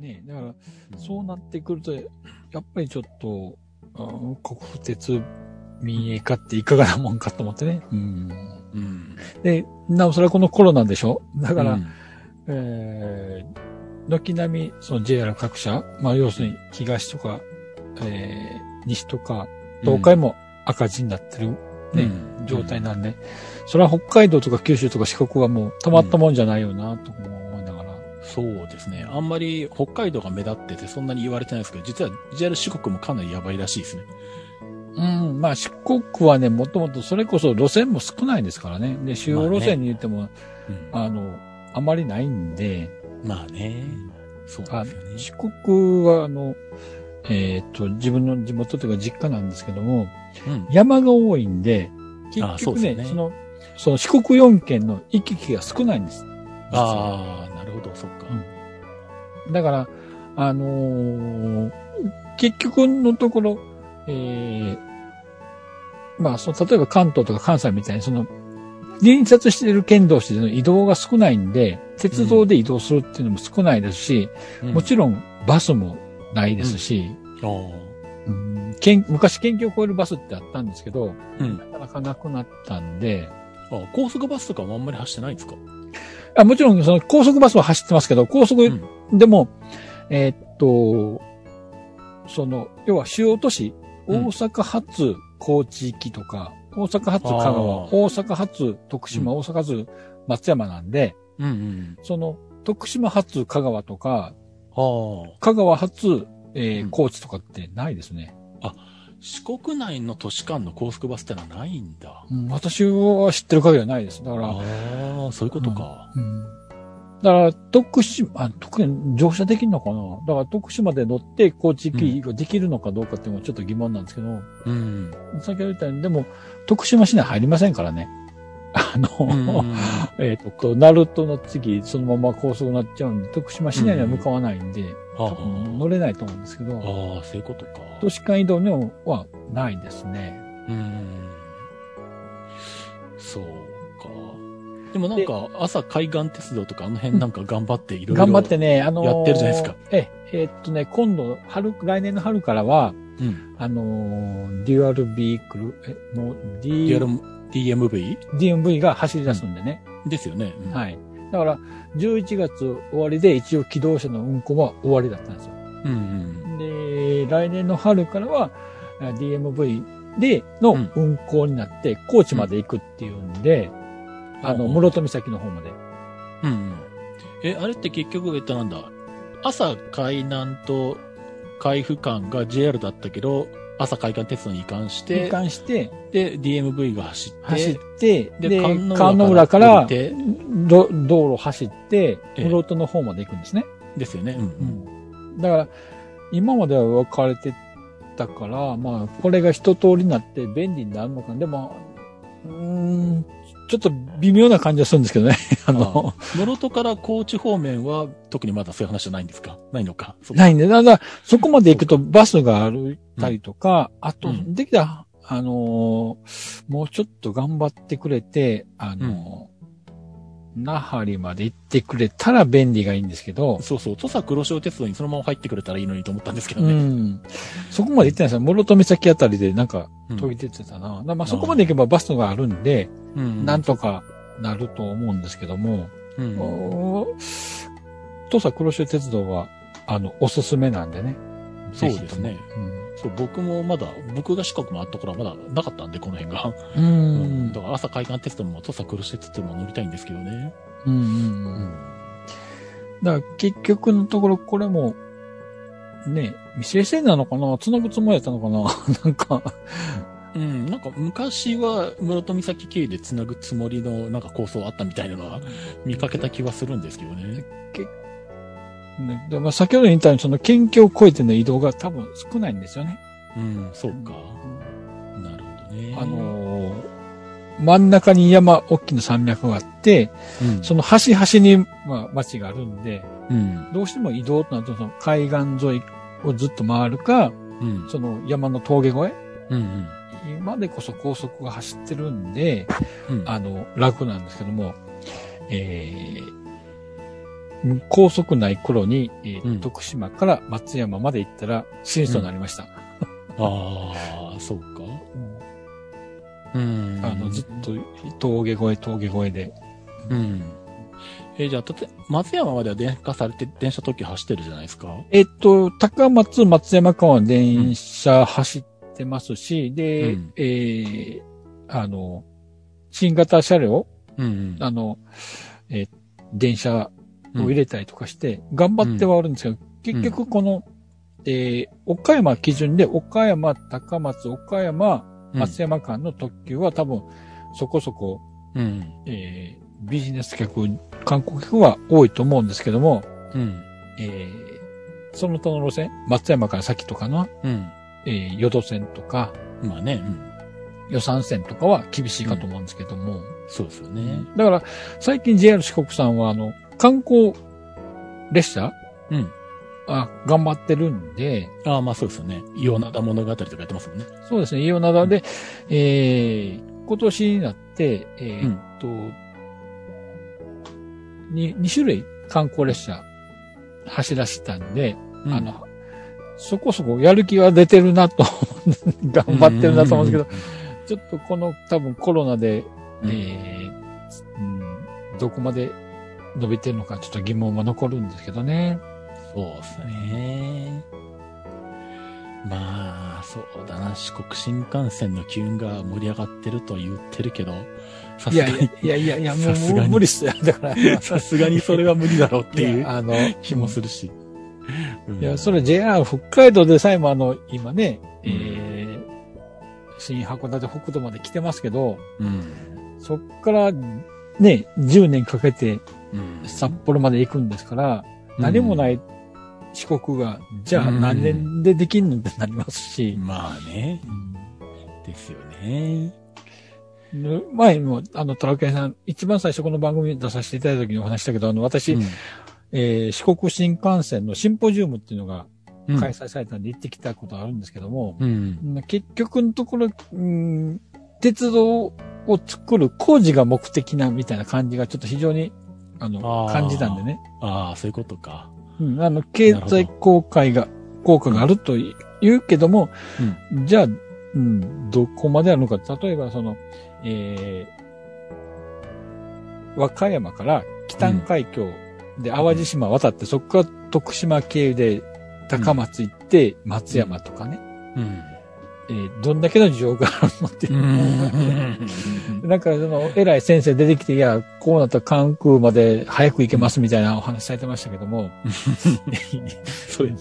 ね、だから、そうなってくると、やっぱりちょっと、うん国府鉄民営化っていかがなもんかと思ってね。うん。うん。で、なおそれはこのコロナでしょだから、うんえー、軒並み、その JR 各社、まあ要するに東とか、えー、西とか、東海も赤字になってる、ね、うん状態なんで、それは北海道とか九州とか四国はもうたまったもんじゃないよな、と思。そうですね。あんまり北海道が目立っててそんなに言われてないですけど、実は JR 四国もかなりやばいらしいですね。うん、まあ四国はね、もともとそれこそ路線も少ないですからね。で、主要路線に言っても、うんあの、あまりないんで、まあね。そうですよね。四国はあの、えっ、と、自分の地元というか実家なんですけども、うん。山が多いんで、結局ね、ですねその、その四国4県の行き来が少ないんです。ああ、なるほど、そっか。だから、あのー結局のところ、えーまあ、その、例えば関東とか関西みたいに、その、隣接している県同士での移動が少ないんで、鉄道で移動するっていうのも少ないですし、もちろんバスもないですし、うん県昔県境を越えるバスってあったんですけど、あ。うん。なかなかなくなったんで、あ高速バスとかもあんまり走ってないんですか？あもちろんその高速バスは走ってますけど、高速うんでも、えーっと、その、要は主要都市、うん大阪発高知行きとか、大阪発香川、大阪発徳島、うん大阪発松山なんで、うんうん。その、徳島発香川とか、ああ。香川発、えーうん高知とかってないですね。四国内の都市間の高速バスってのはないんだ。うん私は知ってる限りはないです。だから、ああ、そういうことか。うんだから、徳島、あ、特に乗車できるのかな？だから、徳島で乗って高知行きができるのかどうかっていうのはちょっと疑問なんですけど、うん。先ほど言ったように、でも、徳島市内入りませんからね。あの、うん えっと、鳴門の次、そのまま高速になっちゃうんで、徳島市内には向かわないんで、あ多分乗れないと思うんですけど、ああ、そういうことか。都市間移動にはないですね。うん。そうか。でもなんか、朝海岸鉄道とかあの辺なんか頑張っていろいろ。頑張ってね、あのーやってるじゃないですか。え、えーっとね、今度、春、来年の春からは、うん。あのーデュアルビークル、え、もう、D、リアル DMV? DMV が走り出すんでね。ですよね。うんはい。だから、11月終わりで一応機動車の運行は終わりだったんですよ。うんで、来年の春からはあ DMV でのうん運行になって、高知まで行くっていうんで、あの、うん室戸岬の方まで。うん。うん。え、あれって結局、えっとなんだ、朝海南と海部間が JR だったけど、朝海岸鉄道に移管して、移管して、で、DMV が走って、走って、でで、観音浦観音浦から道路走って、ええ室戸の方まで行くんですね。ですよね。うんうん。だから、今までは分かれてたから、まあ、これが一通りになって便利になるのかな。でも、うーん、ちょっと微妙な感じがするんですけどね。あの、室戸から高知方面は特にまだそういう話じゃないんですか？ないのか？ないんで、だから、そこまで行くとバスが歩いたりとか、あとう、ん。できたら、あのーもうちょっと頑張ってくれて、あのー那覇里まで行ってくれたら便利がいいんですけど、そうそう。土佐黒潮鉄道にそのまま入ってくれたらいいのにと思ったんですけどうね。ん。そこまで行ってないですよ。室戸岬あたりでなんかうん途切れてたな。だからまあそこまで行けばバスがあるんで、うんなんとかなると思うんですけども、うんお土佐黒潮鉄道は、あの、おすすめなんでね。そうですねぜひとも。そう、僕もまだ、僕が四国もあった頃はまだなかったんで、この辺が。うん。うんだから朝海岸鉄道も土佐黒潮鉄道も乗りたいんですけどね。うんうんうん。だから結局のところこれも、ね、未成線なのかな？繋ぐつもりやったのかな？なんか、うん、なんか昔は室戸岬経由で繋ぐつもりのなんか構想あったみたいなのは見かけた気はするんですけどね。ねでまあ、先ほど言ったようにその県境を越えての移動が多分少ないんですよね。うん、そうか。なるほどね。あのー真ん中に山、大きな山脈があって、うん、その端々に、まあ、町があるんで、うん、どうしても移動となると、その海岸沿いをずっと回るか、うん、その山の峠越えうん、今でこそ高速が走ってるんで、うん、あの、楽なんですけども、えー、高速ない頃に、えーうん徳島から松山まで行ったら、新卒になりました。ああ、そうか。うん。あの、ずっと峠越え、峠越えで。うん。えーじゃあ、たて、松山までは電化されて、電車特急走ってるじゃないですか。えっと、高松、松山間は電車走ってますし、で、うんえーあの、新型車両、うんあの、えー電車を入れたりとかして、頑張ってはあるんですけど、結局この、えー岡山基準で、岡山、高松、岡山、松山間の特急は多分、そこそこ、うん。えービジネス客、観光客は多いと思うんですけども、うん。えーその他の路線、松山から先とかの、うん。えー淀線とか、まあね、うん。予算線とかは厳しいかと思うんですけども、そうですよね。だから、最近 JR 四国さんは、あの、観光列車？うん。あ、頑張ってるんで、ああ、まあそうですよね。イオナダ物語とかやってますもんね。そうですね、イオナダで、えー今年になって、えーっと、に、2種類観光列車走らせたんで、うん。あの、そこそこやる気は出てるなと、頑張ってるなと思うんですけど、ちょっとこの多分コロナで、うん。えーうんどこまで伸びてるのかちょっと疑問は残るんですけどね。そうですね。まあ、そうだな。四国新幹線の機運が盛り上がってると言ってるけど、さいやすがに、いやいやいや、もう無理っすよ。だから、さすがにそれは無理だろうっていうあの、気もするし。うんいや、それ JR 北海道でさえもあの、今ね、えー、新函館北道まで来てますけど、うん。そっからね、10年かけてうん札幌まで行くんですから、何もない四国が、じゃあ何年でできんのってなりますし、まあね。ですよね。前も、あの、トラケンさん、一番最初この番組に出させていただいた時にお話したけど、あの、私、うん。えー四国新幹線のシンポジウムっていうのがうん。開催されたんで行ってきたことあるんですけども、うん。結局のところ、うん、鉄道を作る工事が目的なみたいな感じがちょっと非常に、あの、感じたんでね。ああ、そういうことか。うん、あの、経済効果が、効果があると言うけども、じゃあ、うん、どこまであるのか。例えば、その、えー、和歌山から北海峡で淡路島渡って、そこから徳島経由で高松行って、松山とかね、うん。えーどんだけの事情があるのっていうう。ん。なんか、その、偉い先生出てきて、いや、こうなったら関空まで早く行けますみたいなお話されてましたけども。それ、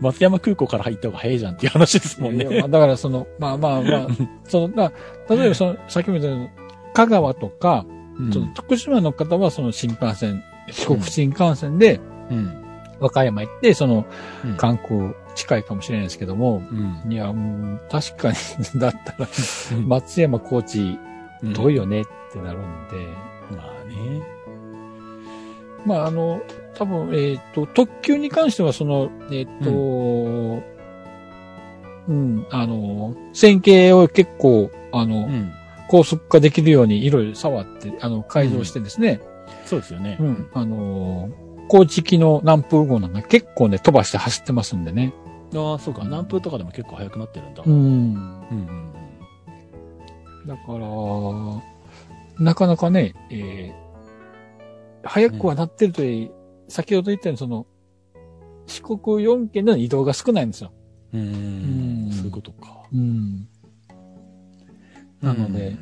松山空港から入った方が早いじゃんっていう話ですもんね。だからその、まあまあまあ、その、まあ、例えばその、さっきも言ったように、香川とか、その徳島の方はその新幹線、四国新幹線でうん。和歌山行って、そのうん関空近いかもしれないですけども、うん。いや、もう確かに、だったら、うん松山高知うん遠いよねってなるんで、まあね。まああの、多分、えっ、と、特急に関してはその、えっ、と、うん、あの、線形を結構、あの、うん。高速化できるようにいろいろ触って、あの、改造してですね、そうですよね。うん、あのー高知機の南風号なんか結構ね、飛ばして走ってますんでね。ああ、そうか。南風とかでも結構早くなってるんだ。ん。うんうんだから、なかなかね、えー早くはなってるといい、先ほど言ったようにその、四国4県での移動が少ないんですよ。うん。ううんん。そういうことか。うん。なので、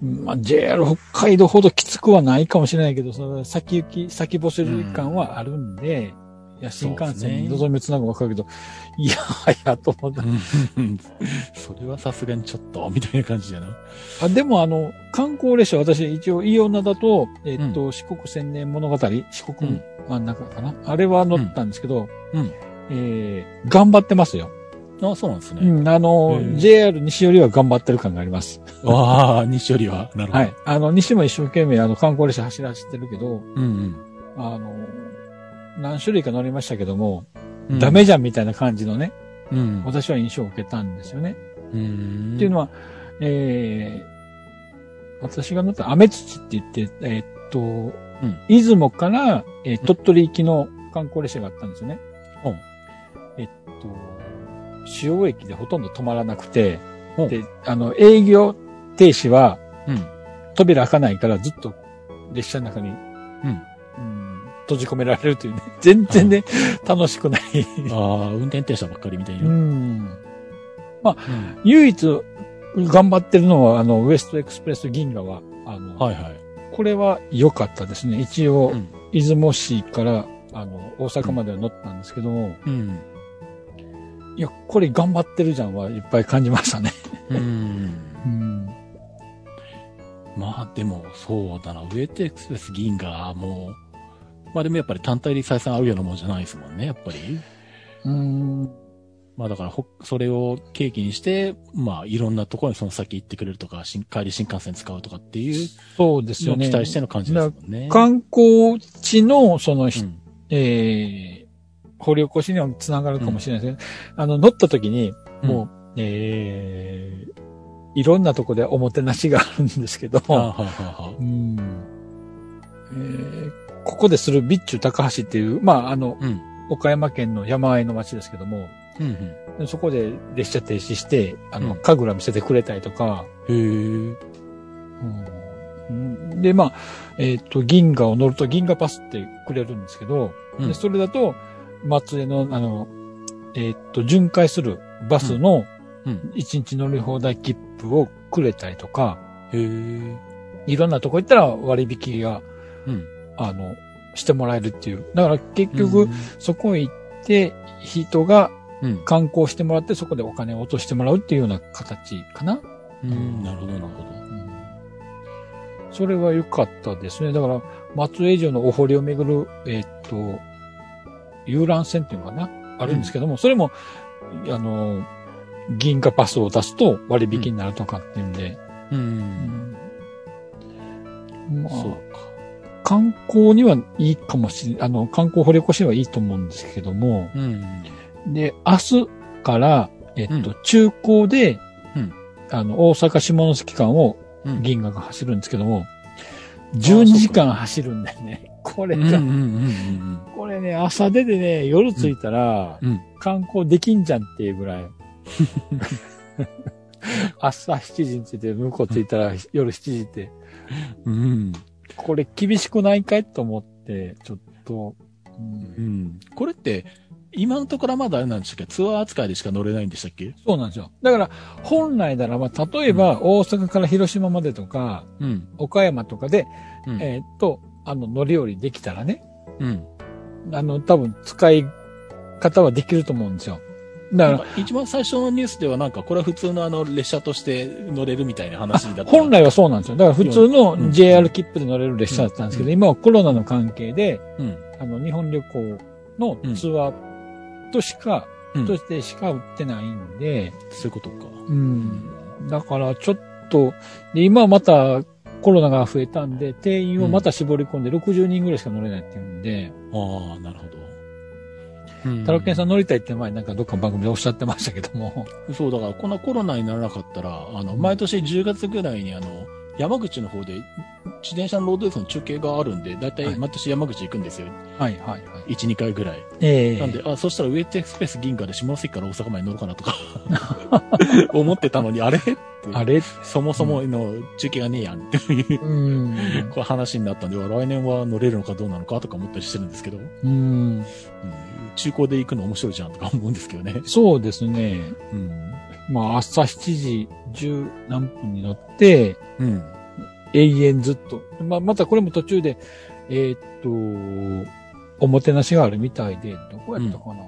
まあ、JR 北海道ほどきつくはないかもしれないけど、その先行き、先走る感はあるんで、いや、新幹線に望みをつなぐのわかるけど、いやはやと思った。うん。それはさすがにちょっと、みたいな感じじゃな。あ、でもあの、観光列車、私一応イオナだと、えっと、四国千年物語、四国真ん中かな、あれは乗ったんですけど、うんえー頑張ってますよ。ああ、そうなんですね。うん、あの JR 西寄りは頑張ってる感があります。ああ、西よりは？なるほど。はい。。あの、西も一生懸命あの観光列車走らせてるけど、うんあの、何種類か乗りましたけども、うん。ダメじゃんみたいな感じのね、うん。私は印象を受けたんですよね。うん。っていうのは、えー、私が乗ったアメ土って言って、えーっと、出雲から、えー鳥取行きの観光列車があったんですよね。うんえっと、塩駅でほとんど止まらなくて、うんで、あの、営業停止はうん。扉開かないからずっと列車の中に、うん。うん閉じ込められるというね、全然ね、楽しくない。ああ、運転停車ばっかりみたいな。ううん。ん。唯一頑張ってるのは、あの、ウエストエクスプレス銀河は、あの、はいはい。これは良かったですね。一応、うん出雲市から、あの、大阪までは乗ったんですけども、うん。いや、これ頑張ってるじゃんはいっぱい感じましたね。うん。うん。まあでも、そうだな。ウェイトエクスプレス銀河も、まあでもやっぱり単体で採算合うようなもんじゃないですもんね、やっぱり。うん。まあだからほ、それを契機にして、まあいろんなところにその先行ってくれるとか、新帰り新幹線使うとかっていうそうですよね。期待しての感じですもんね。観光地の、その、ひうんえー、掘り起こしにはつながるかもしれないですけど、あの、乗った時に、もう、えー、いろんなとこでおもてなしがあるんですけど、はあ、はあはあはあうんえーここでする備中高橋っていう、まあ、あの、うん。岡山県の山あいの町ですけども、うんそこで列車停止して、あの、うん神楽見せてくれたりとか、うん。うんで、まあ、えっ、と、銀河を乗ると銀河パスってくれるんですけど、うんでそれだと、松江の、あの、えっ、と、巡回するバスのうん。1日乗り放題切符をくれたりとか、へえ。いろんなとこ行ったら割引が、うん。あの、してもらえるっていう。だから結局、うんそこへ行って、人がうん。観光してもらって、そこでお金を落としてもらうっていうような形かな。うん。なるほど、なるほど。それは良かったですね。だから、松江城のお堀をめぐる、えーっと、遊覧船っていうのかな？あるんですけども、それも、あの、銀河パスを出すと割引になるとかっていうんで、うん。まそうあ、か。観光にはいいかもしれあの、観光掘り起こしにはいいと思うんですけども、うん。で、明日から、えっと、う中高で、うんあの、大阪下関間をうん。銀河が走るんですけども、12時間走るんだよね。これが、これね、朝出てね、夜着いたら。観光できんじゃんっていうぐらい。朝7時に着いて、向こう着いたら夜7時って、うん。これ厳しくないかい？と思って、ちょっと、うんうん。これって、今のところはまだあれなんでしたっけ？ツアー扱いでしか乗れないんでしたっけ？そうなんですよ。だから、本来ならば、例えば、大阪から広島までとか、うん。岡山とかで、うん。えーっと、あの、乗り降りできたらね、うん。あの、多分、使い方はできると思うんですよ。だから、一番最初のニュースではなんか、これは普通のあの、列車として乗れるみたいな話だった。本来はそうなんですよ。だから普通うんの JR 切符で乗れる列車だったんですけど、うん今はコロナの関係で、うん。あの、日本旅行のツアーとしか、うん。としてしか売ってないんで、そういうことか。うん。だからちょっと、で、今はまたコロナが増えたんで、定員をまた絞り込んで60人ぐらいしか乗れないっていうんで、ああ、なるほど。タロケンさん乗りたいって前なんかどっかの番組でおっしゃってましたけども、そう、だから、こんなコロナにならなかったら、あの、毎年10月ぐらいに、あの、山口の方で、自転車のロードレースの中継があるんで、だいたはいい毎年山口行くんですよ。はいはいはい。1、2回ぐらい。ええなんで、あ、そしたらウェイトエクスプレス銀河で下関から大阪まで乗るかなとか、思ってたのに、あれ？あれ？そもそもの中継がねえやんっていう、うん。こう話になったんで、来年は乗れるのかどうなのかとか思ったりしてるんですけど、うんうん。中古で行くの面白いじゃんとか思うんですけどね。そうですね。うん。まあ朝7時10何分に乗って、うん。永遠ずっと。まあまたこれも途中で、えーっと、おもてなしがあるみたいで、どこやったかな、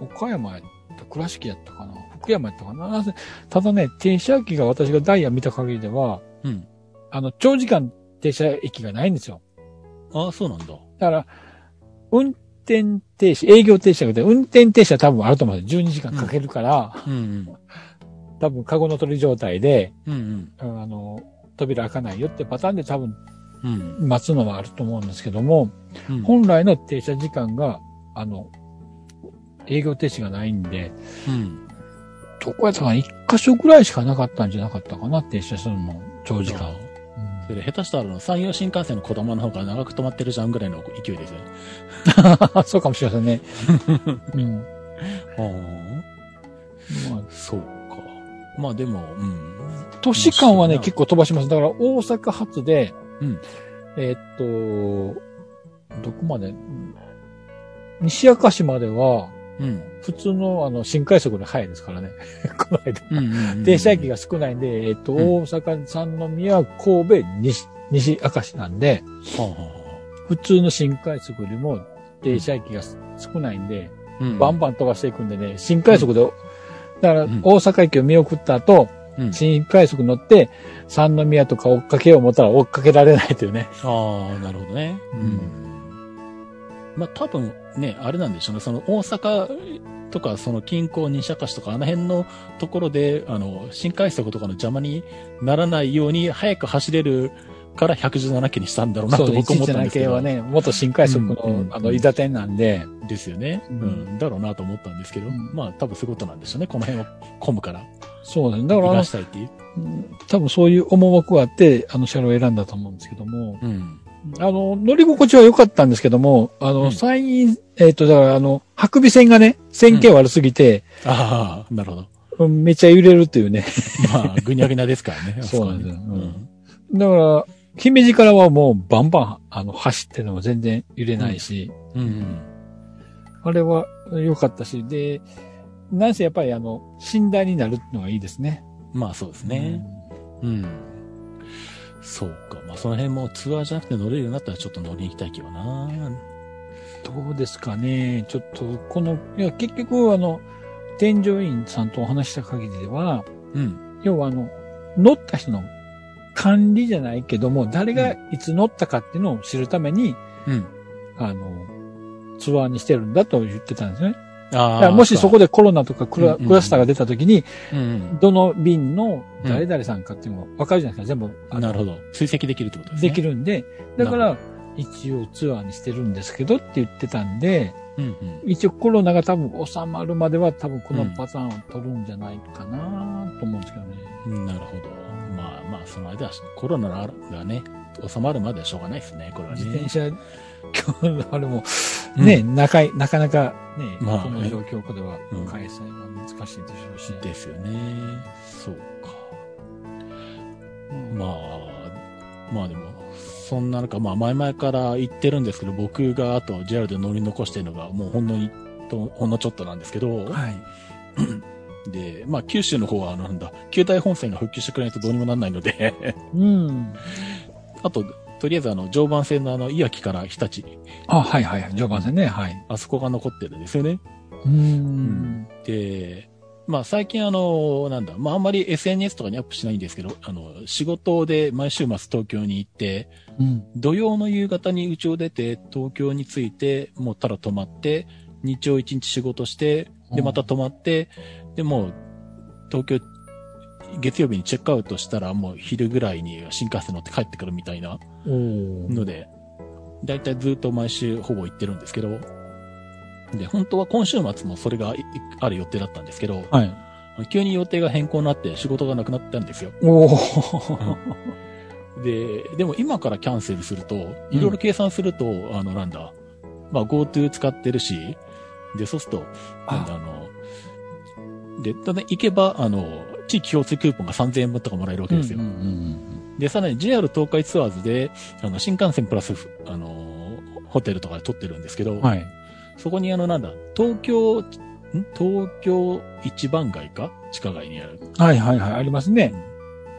岡山やった、倉敷やったかな福山やったかなただね、停車駅が私がダイヤ見た限りでは、うん。あの、長時間停車駅がないんですよ。ああ、そうなんだ。だから、運転停止、営業停車で、運転停車多分あると思うんですよ。12時間かけるから、うんうん。多分カゴの取り状態で、うんうんあの、扉開かないよってパターンで多分うん。うん。待つのはあると思うんですけども、うん本来の停車時間が、あの、営業停止がないんで、うん。どこやったかな？一箇所ぐらいしかなかったんじゃなかったかな、停車するの、長時間。それで下手したらあの山陽新幹線の小玉の方が長く止まってるじゃんぐらいの勢いですよね。そうかもしれませんね。うん。あまあ、そうか。まあでも、うん。都市間はね、結構飛ばします。だから大阪発で、うんえーっと、どこまでうん西明石までは、うん。普通のあの新快速で早いですからね。この間。うんうんうん停車駅が少ないんで、えーっと、うん大阪、三宮、神戸、西、西明石なんで、はあはあは普通の新快速よりも停車駅が少ないんで、あうんバンバン飛ばしていくんでね、新快速で、だからうん大阪駅を見送った後、うん新快速乗って、三宮とか追っかけよう思ったら追っかけられないというね。ああ、なるほどね。うんまあ多分ね、あれなんでしょうね。その大阪とか、その近郊西明石とか、あの辺のところで、あの、新快速とかの邪魔にならないように、早く走れるから117系にしたんだろうなと僕思ったん117ですけど。系はね、元新快速の、うんうんあの、伊達店なんで、ですよね。ううんん。だろうなと思ったんですけど、うんまあ多分そういうことなんでしょうね。この辺は混むから。そうなんだ。だからしたいっていう。うん多分そういう思惑があって、あの車両を選んだと思うんですけども、うん。あの、乗り心地は良かったんですけども、あの、うん最近、えっ、と、だからあの、白尾線がね、線形悪すぎて、ああ、なるほど。うんめっちゃ揺れるっていうね。まあ、ぐにゃぐにゃですからね。そうなんですよあこはねだから、姫路からはもうバンバン、あの、走ってるのも全然揺れないし、うん。うん。あれは良かったし、で、なんせやっぱりあの、寝台になるのがいいですね。まあそうですね。うん。そうか。まあその辺もツアーじゃなくて乗れるようになったらちょっと乗りに行きたいけどな。どうですかね。ちょっと、この、いや、結局あの、添乗員さんとお話した限りでは、うん。要はあの、乗った人の管理じゃないけども、誰がいつ乗ったかっていうのを知るために、うん。あの、ツアーにしてるんだと言ってたんですね。あだからもしそこでコロナとかクラ,、スターが出た時に、うんどの便の誰々さんかっていうのが分かるじゃないですか。全部うん。なるほど。追跡できるってことですね。でき。るんで、だから、一応ツアーにしてるんですけどって言ってたんで、うんうん。一応コロナが多分収まるまでは多分このパターンを取るんじゃないかなと思うんですけどね。うんなるほど。まあまあ、その間はコロナがね、収まるまではしょうがないですね、これはね。自転車、今日あれも、ね、なかなかなかね、まあこの状況下ではうん開催は難しいでしょうし。ですよね。そうか。うんまあ、まあでも、そんな中、まあ前々から言ってるんですけど、僕があと JR で乗り残してるのが、もうほんのに、とほんのちょっとなんですけど、はい。で、まあ九州の方はあのなんだ、旧大本線が復旧してくれないとどうにもなんないので、うん。あと、とりあえずあの、常磐線のあの、いわきから日立、あ、はいはいはい。序盤戦ね。はい。あそこが残ってるんですよね。うん。で、まあ最近あの、なんだ、まああんまり SNS とかにアップしないんですけど、あの、仕事で毎週末東京に行って、うん。土曜の夕方に家を出て、東京に着いて、もうただ泊まって、日曜一日仕事して、で、うんまた泊まって、で、もう、東京、月曜日にチェックアウトしたら、もう昼ぐらいに新幹線乗って帰ってくるみたいなので、だいたいずっと毎週ほぼ行ってるんですけど、で、本当は今週末もそれがいある予定だったんですけど、はい。急に予定が変更になって仕事がなくなったんですよ。おー で、でも今からキャンセルすると、いろいろ計算すると、あの、なんだ、まあ GoTo 使ってるし、で、そうすると、なんだ、あの、で、ただ行けば、あの、地域共通クーポンが3000円分とかもらえるわけですよ。うんうんうんで、さらに JR 東海ツアーズで、あの、新幹線プラス、あの、ホテルとかで取ってるんですけど、うんはい。そこにあの、なんだ、東京、ん？東京一番街か？地下街にある。はいはいはい。ありますね。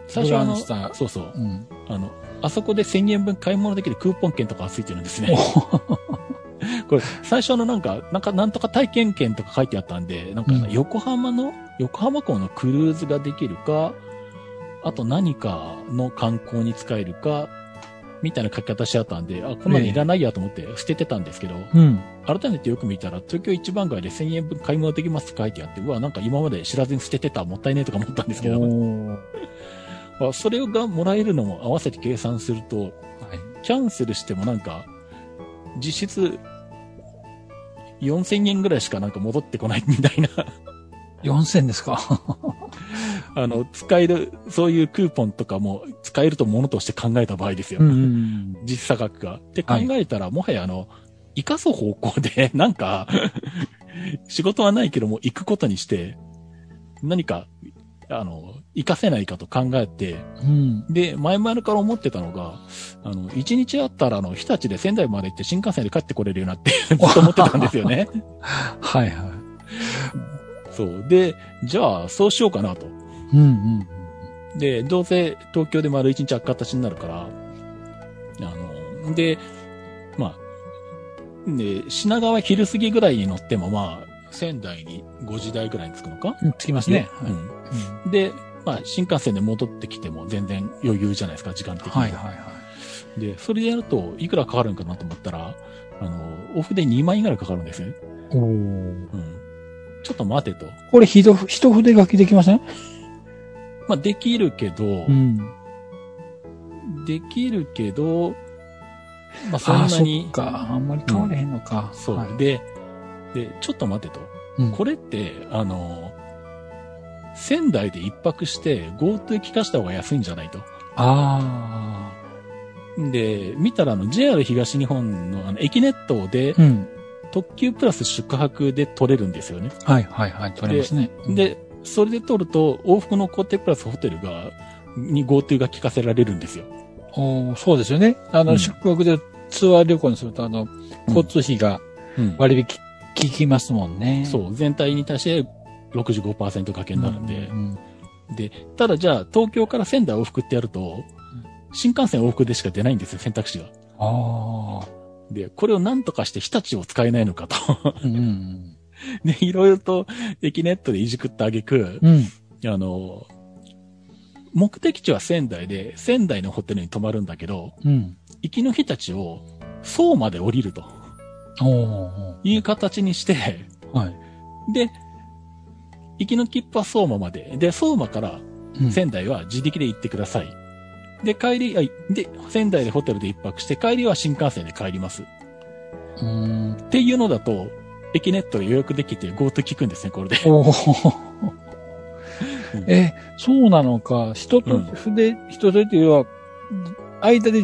最初はあの、そうそう。うん。あの、あそこで1000円分買い物できるクーポン券とかがついてるんですね。これ、最初のなんか、なんか、なんとか体験券とか書いてあったんで、なんか、うん横浜の、横浜港のクルーズができるか、あと何かの観光に使えるか、みたいな書き方しちゃったんで、あ、こんなのいらないやと思って捨ててたんですけど、うん。改めてよく見たら、東京一番街で1000円分買い物できますって書いてあって、うわ、なんか今まで知らずに捨ててた、もったいねえとか思ったんですけど、おー あそれがもらえるのも合わせて計算すると、はい。キャンセルしてもなんか、実質、4000円ぐらいしかなんか戻ってこないみたいな。4000ですか？あの、使える、そういうクーポンとかも使えるとものとして考えた場合ですよ。うんうん実差額が。って考はいえたら、もはやあの、生かす方向で、なんか、仕事はないけども行くことにして、何か、あの、活かせないかと考えて、うん。で、前々から思ってたのが、あの、一日あったら、あの、日立で仙台まで行って新幹線で帰ってこれるようになって、ずっと思ってたんですよね。はいはい。そう。で、じゃあ、そうしようかなと。うんうん。で、どうせ東京で丸一日開く形になるから、あの、で、まあ、で、品川昼過ぎぐらいに乗っても、まあ、仙台に5時台ぐらいに着くのか？うんつきますね。はいうん。で、まあ、新幹線で戻ってきても全然余裕じゃないですか、時間的には。はいはいはで、それでやると、いくらかかるんかなと思ったら、あの、オフで2万円ぐらいかかるんですよね。い。おーうん。ちょっと待てと。これ、ひと、一筆書きできません？まあ、できるけど、ん。できるけど、まあ、そんなにっ、か。あんまり変われへんのか。そう、はいで、で、ちょっと待てと。うんこれって、あの、仙台で一泊して GoTo 聞かした方が安いんじゃないと。あで、見たらあの JR 東日本のあの駅ネットであ。うん。特急プラス宿泊で取れるんですよね。はいはいはい。取れますね。うん、で、それで取ると往復の固定プラスホテルが、に GoTo が聞かせられるんですよ。おーそうですよね。あの、うん宿泊でツアー旅行にすると、あの、交通費がうん割引効きますもんね。そう、全体に対して65%掛けになるんで。うんで、ただじゃあ東京から仙台往復ってやると、新幹線往復でしか出ないんですよ、選択肢が。ああ。で、これを何とかして日立を使えないのかと。うんうん で、いろいろと駅ネットでいじくったあげく、うん。うん。あの、目的地は仙台で、仙台のホテルに泊まるんだけど、うん。行きの日立を相馬で降りるという形にして、はい。で、行きの切符は相馬まで。で、相馬からうん仙台は自力で行ってください。で、帰り、あで、仙台でホテルで一泊して、帰りは新幹線で帰ります。っうーん。ていうのだと、駅ネットで予約できて GoTo 聞くんですね、これで。おーうんえ、そうなのか。人とうん筆、人とっていうのは、間で、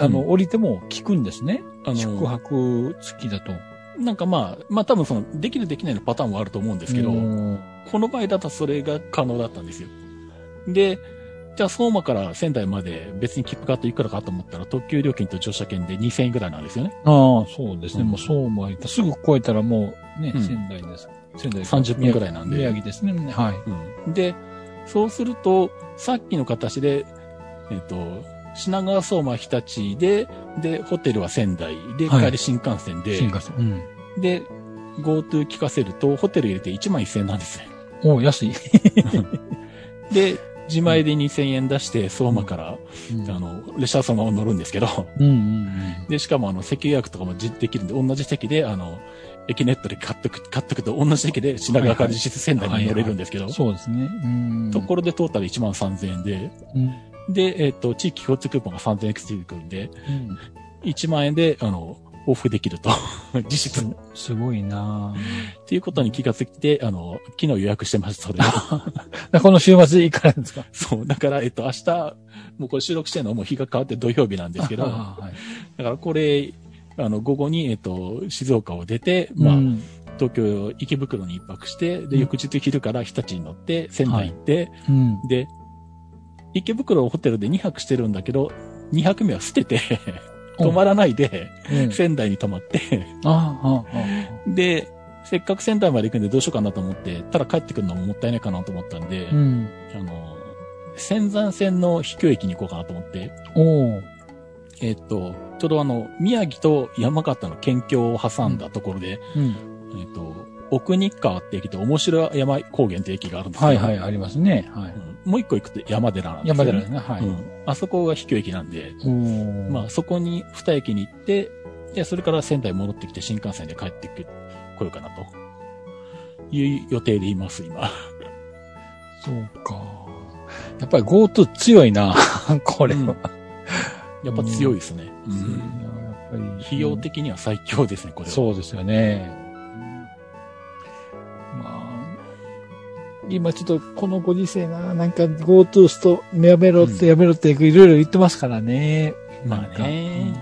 あの、うん降りても聞くんですね。あの宿泊付きだと。なんかまあ、まあ多分その、できるできないのパターンはあると思うんですけど、うんこの場合だとそれが可能だったんですよ。で、じゃあ相馬から仙台まで別に切符買っていくらかと思ったら特急料金と乗車券で2000円ぐらいなんですよね。ああ、そうですね。うんもうそうもいった。すぐ越えたらもうね、うん仙台です。仙台30分くらいなんで宮城ですね。はい。うん。で、そうすると、さっきの形で、えっ、と、品川相馬日立で、で、ホテルは仙台で、はい帰り新幹線で、新幹線。うん。で、GoTo 聞かせると、ホテル入れて1万1000円なんですね。おお安い。で、自前で2000円出して、相馬から、うんあの、列車はそのまま乗るんですけど、うんうんで、しかもあの、席予約とかもじできるんで、同じ席で、あの、駅ネットで買っとく、買っとくと、同じ席で品川から実質仙台に乗れるんですけどうん。、そうですね。うん。ところでトータル1万3000円で、うん。で、えっ、と、地域共通クーポンが3000円ついてくるんで、うん1万円で、あの、往復できると。実質。っすすごいなていうことに気がついて、あの、昨日予約してます、それを。ぁ この週末行かれるんですか？そう。だから、えっと、明日、もうこれ収録してるのはもう日が変わって土曜日なんですけど、はいからこれ、あの、午後に、えっと、静岡を出て、まあ、うん東京、池袋に一泊して、で、うん翌日昼から日立に乗って、仙台行って、うん。で、池袋ホテルで2泊してるんだけど、2泊目は捨てて、泊まらないで、うん仙台に泊まって、で、せっかく仙台まで行くんでどうしようかなと思って、ただ帰ってくるのももったいないかなと思ったんで、うん。あの、仙山線の秘境駅に行こうかなと思って、えっと、ちょうどあの、宮城と山形の県境を挟んだところで、うん。えっと、奥日川って駅と面白山高原って駅があるんですけど、はいはい、ありますね。はい。うんもう一個行くと山寺なんですよ、山寺ですね。はい。うん。あそこが秘境駅なんで、まあそこに二駅に行って、で、それから仙台戻ってきて新幹線で帰ってく来ようかなと。いう予定でいます、今。そうか。やっぱり GoTo 強いな、これは。うんやっぱ強いですね。う強いな、んやっぱり。費用的には最強ですね、これは。そうですよね。今ちょっとこのご時世な、なんか GoTo ストやめろってやめろっていろいろ言ってますからね。まあね。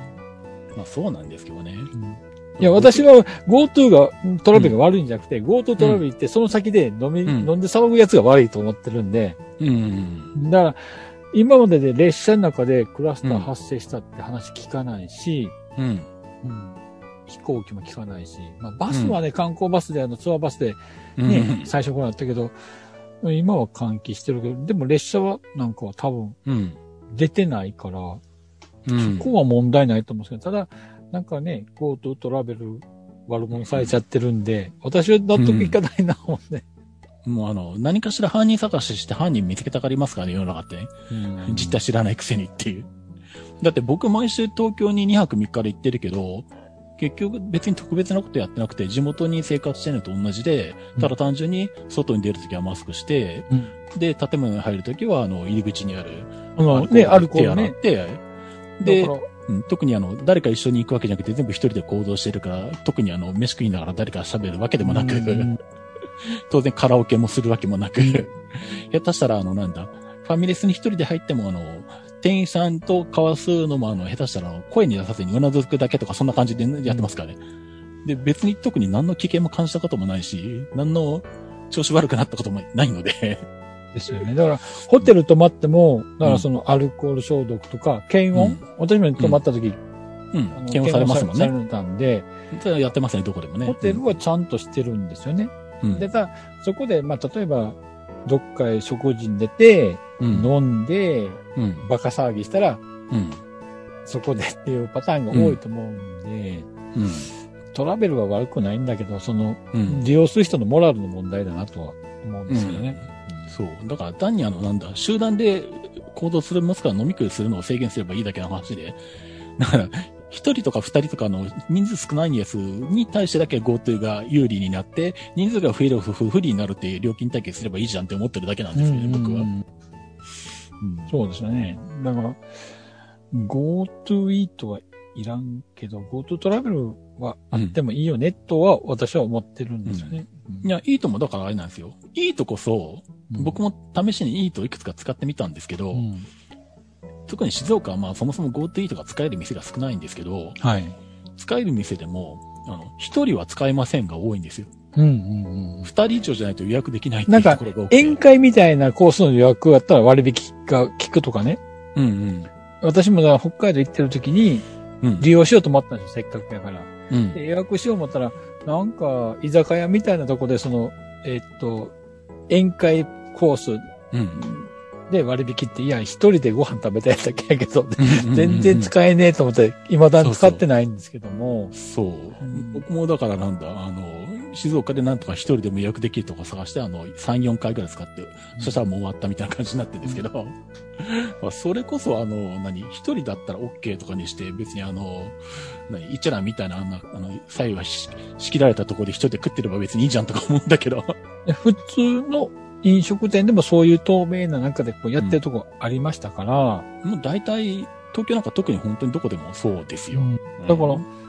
まあそうなんですけどね。いや、私は GoTo が、トラベルが悪いんじゃなくて、GoTo トラベル行って、その先で飲み、うん飲んで騒ぐやつが悪いと思ってるんで、うん。だから、今までで列車の中でクラスター発生したって話聞かないし、うん。うん飛行機も聞かないし、まあ、バスはね、観光バスで、あの、ツアーバスでうん。ね、最初からあったけど、今は換気してるけど、でも列車はなんかは多分うん。出てないから、うん。そこは問題ないと思うんですけど、ただ、なんかね、GoTo トラベル悪者されちゃってるんで、私は納得いかないな、思って。もうあの、何かしら犯人探しして犯人見つけたがりますからね、世の中ってね。実態知らないくせにっていう。だって僕毎週東京に2泊3日で行ってるけど、結局別に特別なことやってなくて、地元に生活してるのと同じで、ただ単純に外に出るときはマスクして、うん。で、建物に入るときは、あの、入り口にある、あの、ね、アルコールね。手でうん特にあの、誰か一緒に行くわけじゃなくて全部一人で行動してるから、特にあの、飯食いながら誰か喋るわけでもなく、うん。当然カラオケもするわけもなく、うん。下手したらあの、なんだ、ファミレスに一人で入ってもあの、店員さんと交わすのもあの、下手したら声に出さずにうなずくだけとかそんな感じでやってますからね。で、別に特に何の危険も感じたこともないし、何の調子悪くなったこともないので、ですよね。だから、ホテル泊まっても、だからそのアルコール消毒とか、検温、うん私も泊まった時、うん検温されますもんね。検温されたんで、それはやってますね、どこでもね。ホテルはちゃんとしてるんですよね。うん、で、ただ、そこで、まあ、例えば、どっかへ食事に出て、うん、飲んで、うん、バカ騒ぎしたら、うん、そこでっていうパターンが多いと思うんで、うん、トラベルは悪くないんだけど、その、うん。利用する人のモラルの問題だなとは思うんですよね。そう。だから単にあの、なんだ、集団で行動する、もしくは飲み食いするのを制限すればいいだけの話で。だから、一人とか二人とかの人数少ないやつに対してだけ GoTo が有利になって、人数が増える不不利になるっていう料金体系すればいいじゃんって思ってるだけなんですよね、僕は。うんそうですよね。だから、GoTo イートはいらんけど、GoTo トラベルはあってもいいよね、とは私は思ってるんですよね。いや、いいともだからあれなんですよ。いいとこそ、うん僕も試しにいいといくつか使ってみたんですけど、うん特に静岡はまあそもそも GoTo イートが使える店が少ないんですけど、はい。使える店でも、あの、一人は使えませんが多いんですよ。うんうんうん。二人以上じゃないと予約できないってないかうんところが多くて。宴会みたいなコースの予約やったら割引が効くとかね。うんうん。私もだから北海道行ってる時にうん。利用しようと思ったんですよ、せっかくやから。うん。で予約しよう思ったら、なんか、居酒屋みたいなとこで、その、えっと、宴会コースうん。で割引って、いや、一人でご飯食べたいだけやけど、全然使えねえと思って、未だに使ってないんですけども。そう。ん僕もだからなんだ、あの、静岡でなんとか一人でも予約できるとこ探して、あの、3、4回ぐらい使って、そしたらもう終わったみたいな感じになってるんですけど、まあそれこそあの、何、一人だったら OK とかにして、別にあの、何、一覧みたいな、あんな、あの、左右はし仕切られたところで一人で食ってれば別にいいじゃんとか思うんだけど、で普通の飲食店でもそういう透明な中でこうやってるとこありましたから、もう大体、東京なんか特に本当にどこでもそうですよ。うん。だから、ううんん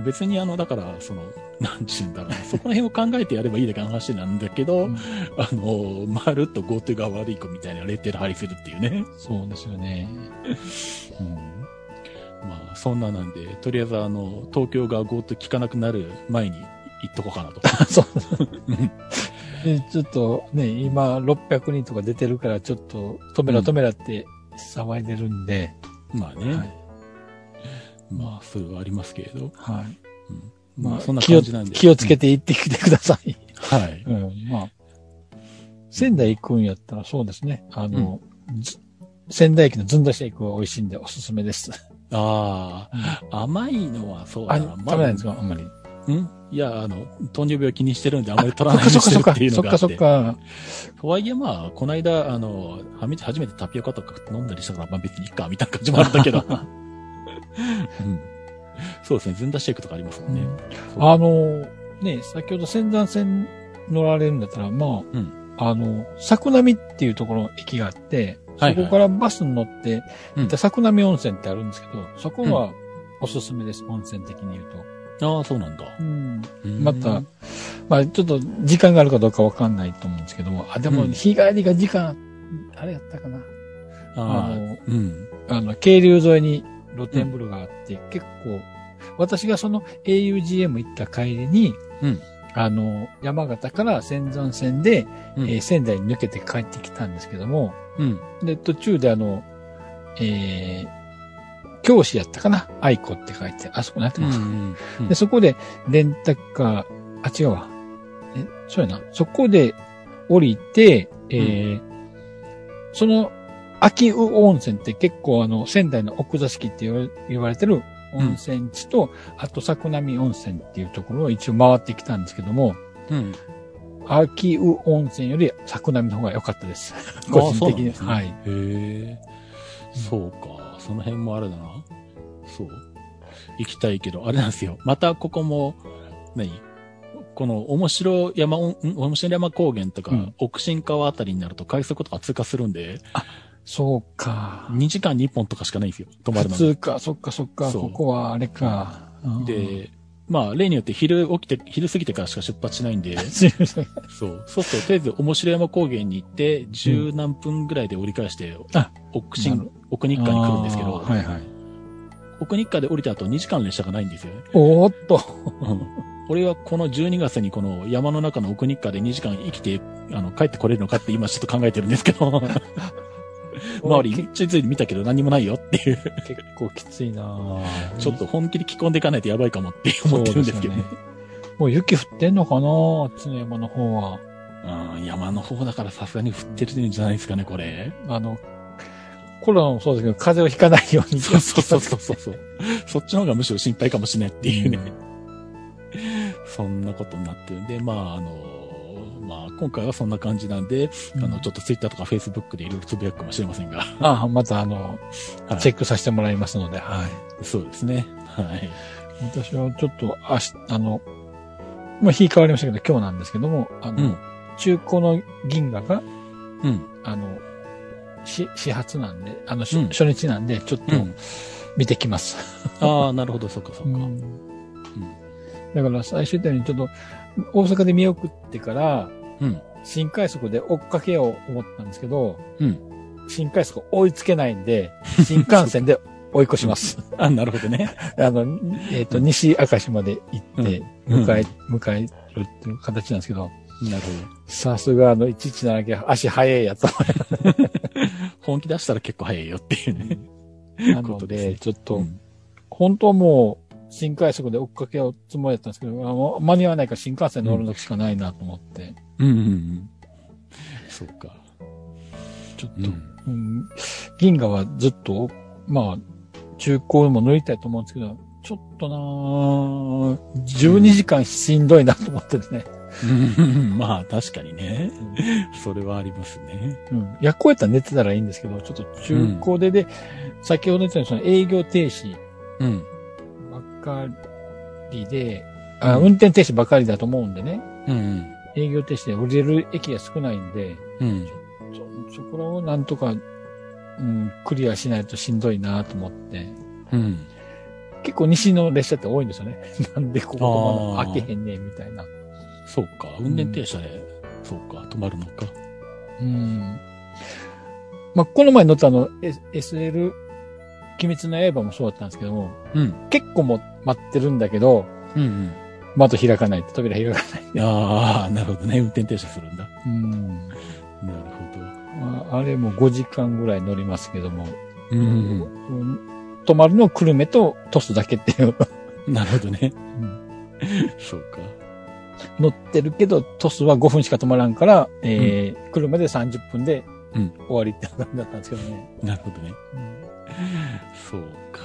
別にあの、だから、その、なんちゅうんだろうな、そこら辺を考えてやればいいだけの話なんだけど、うんあの、まるっと GoTo が悪い子みたいなレッテル貼りするっていうね。そうですよね。うん。まあ、そんななんで、とりあえずあの、東京が GoTo 効かなくなる前に行っとこうかなと。そう。でちょっとね、今600人とか出てるから、ちょっと止めろ止めろって騒いでるんで、まあね。はいまあ、それはありますけれど。はい。まあ、そんな感じなんで。気をつけて行ってきてください。はい。うん、まあ、仙台行くんやったらそうですね。あの、ず仙台駅のずんだシェイクは美味しいんでおすすめです。ああ、甘いのはそうあ、だな。食べないんですか？あんまり。ん？いや、あの、糖尿病気にしてるんであんまり取らないようそっかにしてそっか、そっるっていうのがあって。かそっか。とはいえまあ、この間、あの、はみ初めてタピオカとか飲んだりしたから、まあ別にいいか、みたいな感じもあるんだけど。うん、そうですね、ずんだシェイクとかありますもんね。あの、ね、先ほど仙山線乗られるんだったら、まあ、うん。あの、桜波っていうところの駅があって、はいはい。そこからバスに乗って、うん。行った桜波温泉ってあるんですけど、そこはおすすめです、温泉的に言うと。ああ、そうなんだ。うん。うん。また、まあちょっと時間があるかどうかわかんないと思うんですけども、あ、でもうん。日帰りが時間、あれやったかな。ああ、あのうん。あの、渓流沿いに露天風呂があって、結構、私がその augm 行った帰りに、うん。あの、山形から仙山線で、うん。えー仙台に抜けて帰ってきたんですけども、うん。で、途中であの、えー教師やったかな？愛子って書いて、あそこなんてうんます、うん。で、そこで、レンタカー、あ、違うわ。え、そうやな。そこで降りて、えーその、秋保温泉って結構あの、仙台の奥座敷って言わ言われてる温泉地と、あと桜波温泉っていうところを一応回ってきたんですけども、うん。秋保温泉より桜波の方が良かったです。個人的に。そうなんはい。へえ。そうか。その辺もあれだな。そう。行きたいけど、あれなんですよ。またここも、何？この面白山面白山高原とか、うん奥新川あたりになると快速とか通過するんで、そうか。2時間に1本とかしかないんですよ。止まる普のに。通か、そっかそっか。ここはあれか。うん、で、まあ、例によって昼起きて、昼過ぎてからしか出発しないんで。そう。そうすると、とりあえず、面白山高原に行って、十何分ぐらいで折り返して、あ奥新、奥日課に来るんですけど、はいはい。奥日課で降りた後2時間列車がないんですよね。おーっと。俺はこの12月にこの山の中の奥日課で2時間生きて、あの、帰ってこれるのかって今ちょっと考えてるんですけど、周りちょいつい見たけど何もないよっていう、結構きついなぁ ちょっと本気で着込んでいかないとやばいかもって思ってるんですけどね。そうですもう雪降ってんのかな？あっちの山の方は。うん、山の方だからさすがに降ってるんじゃないですかね、これ。あの、コロナもそうですけど、風邪をひかないように。そうそうそうそうそうそっちの方がむしろ心配かもしれないっていうね。そんなことになってるんで、まあ、あの、まあ、今回はそんな感じなんで、うんあの、ちょっとツイッターとかフェイスブックでいろいろつぶやくかもしれませんが。ああ、またあの、はいチェックさせてもらいますので、はい。そうですね。はい。私はちょっと、あし、あの、まあ、日変わりましたけど、今日なんですけども、あの、うん中古の銀河が、うん。あの、し、始発なんで、あの、しうん初日なんで、ちょっとうん見てきます。ああ、なるほど、そっかそっか。うんだから最終的にちょっと、大阪で見送ってから、うん。新快速で追っかけよう思ったんですけど、うん。新快速追いつけないんで、新幹線で追い越します。あ、なるほどね。あの、えっ、と、西明石まで行って、うん迎え、迎えるっていう形なんですけど、なるさすがあの、117足早いやつ。ほど。本気出したら結構早いよっていうね。なので、ことですねちょっと、うん本当はもう、新快速で追っかけようつもりだったんですけど、あの間に合わないから新幹線乗るのしかないなと思って、うんうんうん。そうか。ちょっと、うん。うん、銀河はずっと、まあ、中古も乗りたいと思うんですけど、ちょっとなぁ、12時間しんどいなと思ってですね。う んまあ、確かにね。それはありますね。うん。夜行やったら寝てたらいいんですけど、ちょっと中古でで、先ほど言ったようにその営業停止うん。かりで、あうん運転停止ばかりだと思うんでね。うん。営業停止で降りれる駅が少ないんで、うん。そ、そこらをなんとか、うん、クリアしないとしんどいなと思って。うん。結構西の列車って多いんですよね。なんでここま開けへんねんみたいな。そうか。運転停車で、そうか。止まるのか。うん。まあ、この前乗ったあの、S- SL、鬼滅の刃もそうだったんですけども、うん。結構もう待ってるんだけど、うんうん。窓開かないって扉開かない。ああ、なるほどね。運転停車するんだ。うん。なるほまあ、あれも5時間ぐらい乗りますけども、ど。うんうんうん泊まるの久留米とトスだけっていう。うん。なるほどね。そうか。乗ってるけど、トスは5分しか止まらんから、えー久留米で30分でうん終わりって感じだったんですけどね。なるほどね。そうか。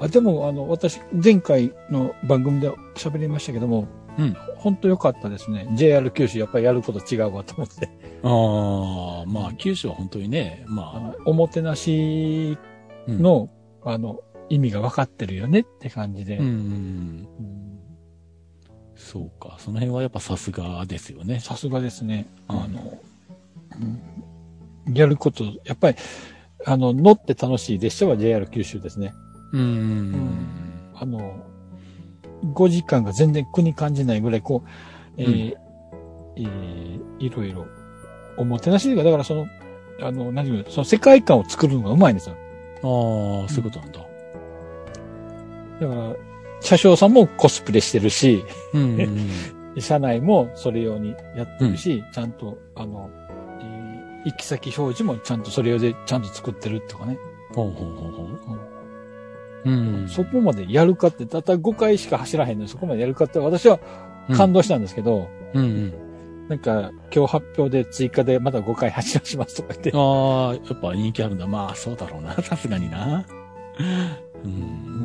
あでも、あの、私、前回の番組で喋りましたけども、うん。本当良かったですね。JR 九州やっぱりやること違うわと思って。ああ、まあ、九州は本当にね、あまのおもてなしあ、うん、の、あの、意味が分かってるよねって感じで。うんうんそうか。その辺はやっぱさすがですよね。さすがですね。うんあの、うんやること、やっぱり、あの、乗って楽しい列車は JR 九州ですね。うんうんあの、5時間が全然苦に感じないぐらい、こう、えーえーいろいろ、おもてなしというか、だからその、あの、何ていうのその世界観を作るのがうまいんですよ。ああ、そういうことなんだ。だから、車掌さんもコスプレしてるし、うんうんうん。車内もそれ用にやってるし、ちゃんと、あの、えー行き先表示もちゃんとそれ用でちゃんと作ってるとかね。ほうほうほうほう。うん。そこまでやるかって、たった5回しか走らへんのにそこまでやるかって、私は感動したんですけど、うんうん。なんか、今日発表で追加でまだ5回走らしますとか言って、ああ、やっぱ人気あるんだ。まあ、そうだろうな。さすがにな。うん。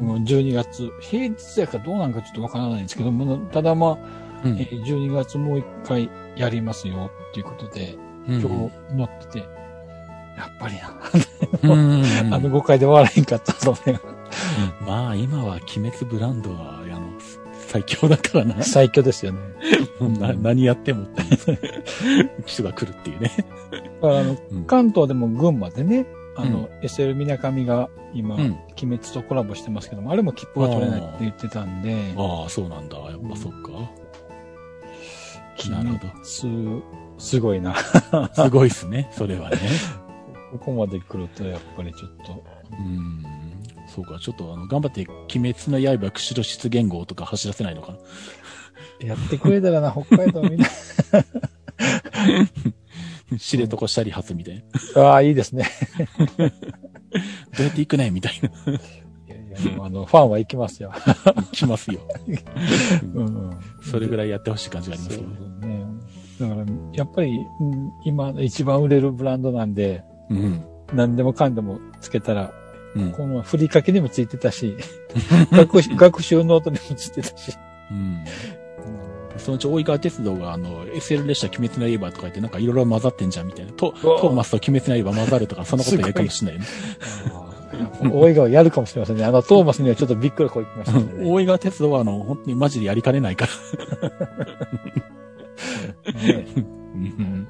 もう12月、平日やからどうなんかちょっとわからないんですけども、ただまあ、うんえー12月もう一回やりますよっていうことで、うん今日乗ってて、やっぱりな、うん。あの5回で終わらへんかったとね、まあ、今は鬼滅ブランドは、あの、最強だからな。最強ですよね。な何やってもって人が来るっていうね。だからあの、うん。関東でも群馬でね、あの、う SL みなかみが今、うん。鬼滅とコラボしてますけども、あれも切符が取れないって言ってたんで、ああ、そうなんだ。やっぱそっか。鬼なるほ滅、すごいな。すごいっすね。それはね。ここまで来ると、やっぱりちょっと、うん。そうか、ちょっとあの、頑張って、鬼滅の刃、釧路出言語とか走らせないのかな。やってくれたらな、北海道みんな。知床シャ発みたいな。ああ、いいですね。どうやって行くねみたいな。いやいや、あの、ファンは行きますよ。来ますよ。うんうん。それぐらいやってほしい感じがありますそうよね。ね。だから、やっぱり、うん今一番売れるブランドなんで、うん。何でもかんでもつけたら、うん。このふりかけにもついてたし、学習学習ノートにもついてたし。うん。そのうち大井川鉄道があの、SL 列車鬼滅の刃とか言ってなんかいろいろ混ざってんじゃんみたいな。トトーマスと鬼滅の刃混ざるとか、そんなことやるかもしれないよね。大井川やるかもしれませんね。あの、トーマスにはちょっとびっくりこいきましたね。大井川鉄道はあの、本当にマジでやりかねないから。ねうん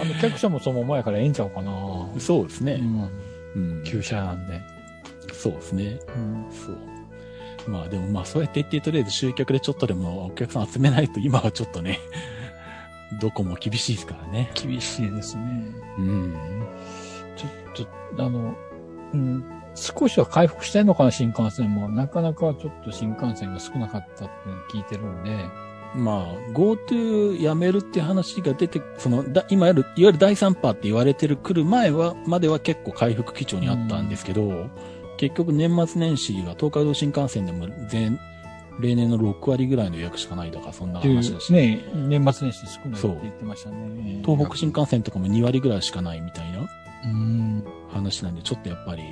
あの、客車もそのままやからええんちゃうかな。そうですね。うん。うん。旧車なんで。そうですね。うん。そう。まあでもまあそうやって言ってとりあえず集客でちょっとでもお客さん集めないと今はちょっとね、どこも厳しいですからね。厳しいですね。うん。ちょっと、あの、うん、少しは回復したいのかな、新幹線も。なかなかちょっと新幹線が少なかったって聞いてるんで。まあ、GoTo やめるって話が出て、その、だ今やる、いわゆる第3波って言われてる来る前は、までは結構回復基調にあったんですけど、結局年末年始が東海道新幹線でも全、例年の6割ぐらいの予約しかないだから、そんな話だし。ね、年末年始少ないって言ってましたね。東北新幹線とかも2割ぐらいしかないみたいなうん。話なんで、ちょっとやっぱり、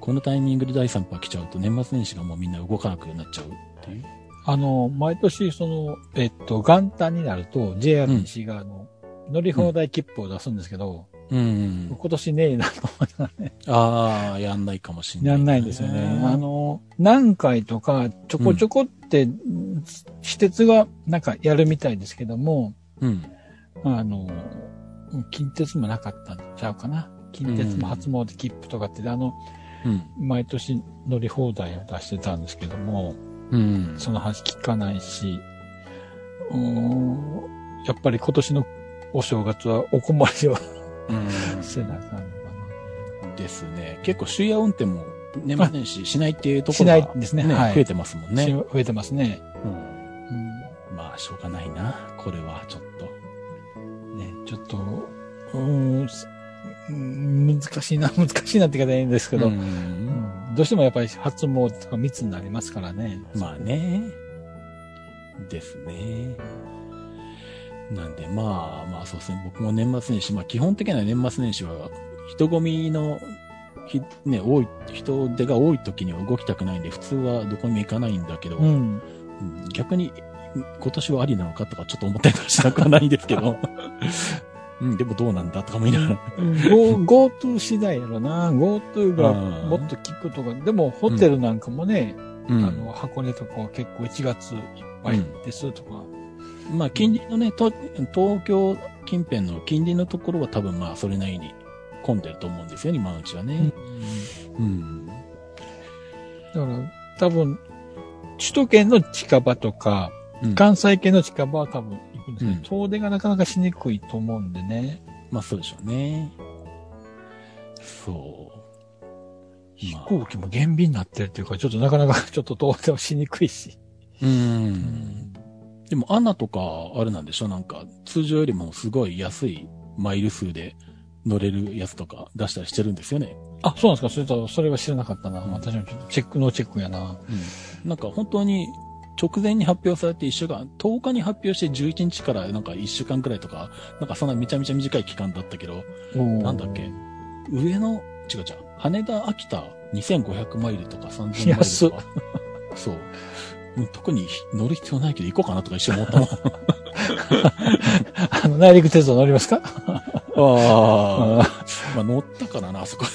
このタイミングで第3波来ちゃうと年末年始がもうみんな動かなくなっちゃうっていう。あの、毎年、その、えっと、元旦になると、JR 西側の乗り放題切符を出すんですけど、うん。今年ねえなと思いながらね。ああ、やんないかもしれない、やんないんですよね。あの、何回とか、ちょこちょこって、私鉄がなんかやるみたいですけども、うん。あの、近鉄もなかったんちゃうかな。近鉄も初詣切符とかって、あの、うん。毎年乗り放題を出してたんですけども、うん。その話聞かないし、うーんやっぱり今年のお正月はお困りをうんせなあかんのかですね。結構、終夜運転も年末年始しないっていうところしが、ないですねはい増えてますもんな。ね。増えてますね。うんうんまあ、しょうがないな。これは、ちょっと。ね、ちょっと、うーん難しいな、難しいなって言い方いいんですけど、ううんんどうしてもやっぱり初詣とか密になりますからね。まあね。ですね。なんで、まあ、まあそうですね。僕も年末年始、まあ基本的には年末年始は、人混みの、ひね、多い、人手が多い時には動きたくないんで、普通はどこにも行かないんだけど、うん。うん逆に今年はありなのかとかちょっと思ったりとかしなくはないんですけど、うん、でもどうなんだとか思いながら。Go- GoTo 次第やろな。GoTo がもっと効くとか、でもホテルなんかもね、うあの、箱根とかは結構1月いっぱいですとか。まあ、近隣のね、と東京近辺の近隣のところは多分まあ、それなりに混んでると思うんですよ、今のうちはね。うん。だから、多分、首都圏の近場とか、うん関西系の近場は多分うん遠出がなかなかしにくいと思うんでね。まあそうでしょうね。そう。飛行機も減便になってるっていうか、ちょっとなかなか ちょっと遠出はしにくいし。うん。でも、アナとか、あれなんでしょなんか、通常よりもすごい安いマイル数で乗れるやつとか出したりしてるんですよね。あ、そうなんですかそれと、それは知らなかったな。うん私もちょっとチェック、ノーチェックやな。うん。なんか本当に、直前に発表されて1週間、10日に発表して11日からなんか1週間くらいとか、なんかそんなめちゃめちゃ短い期間だったけど、ななんだっけ？上の、違う違う、羽田、秋田2500マイルとか3000マイルとか。そう。うん特に乗る必要ないけど行こうかなとか一瞬思ったもん。あの、内陸鉄道乗りますか？ああ。あまあ乗ったからな、あそこ。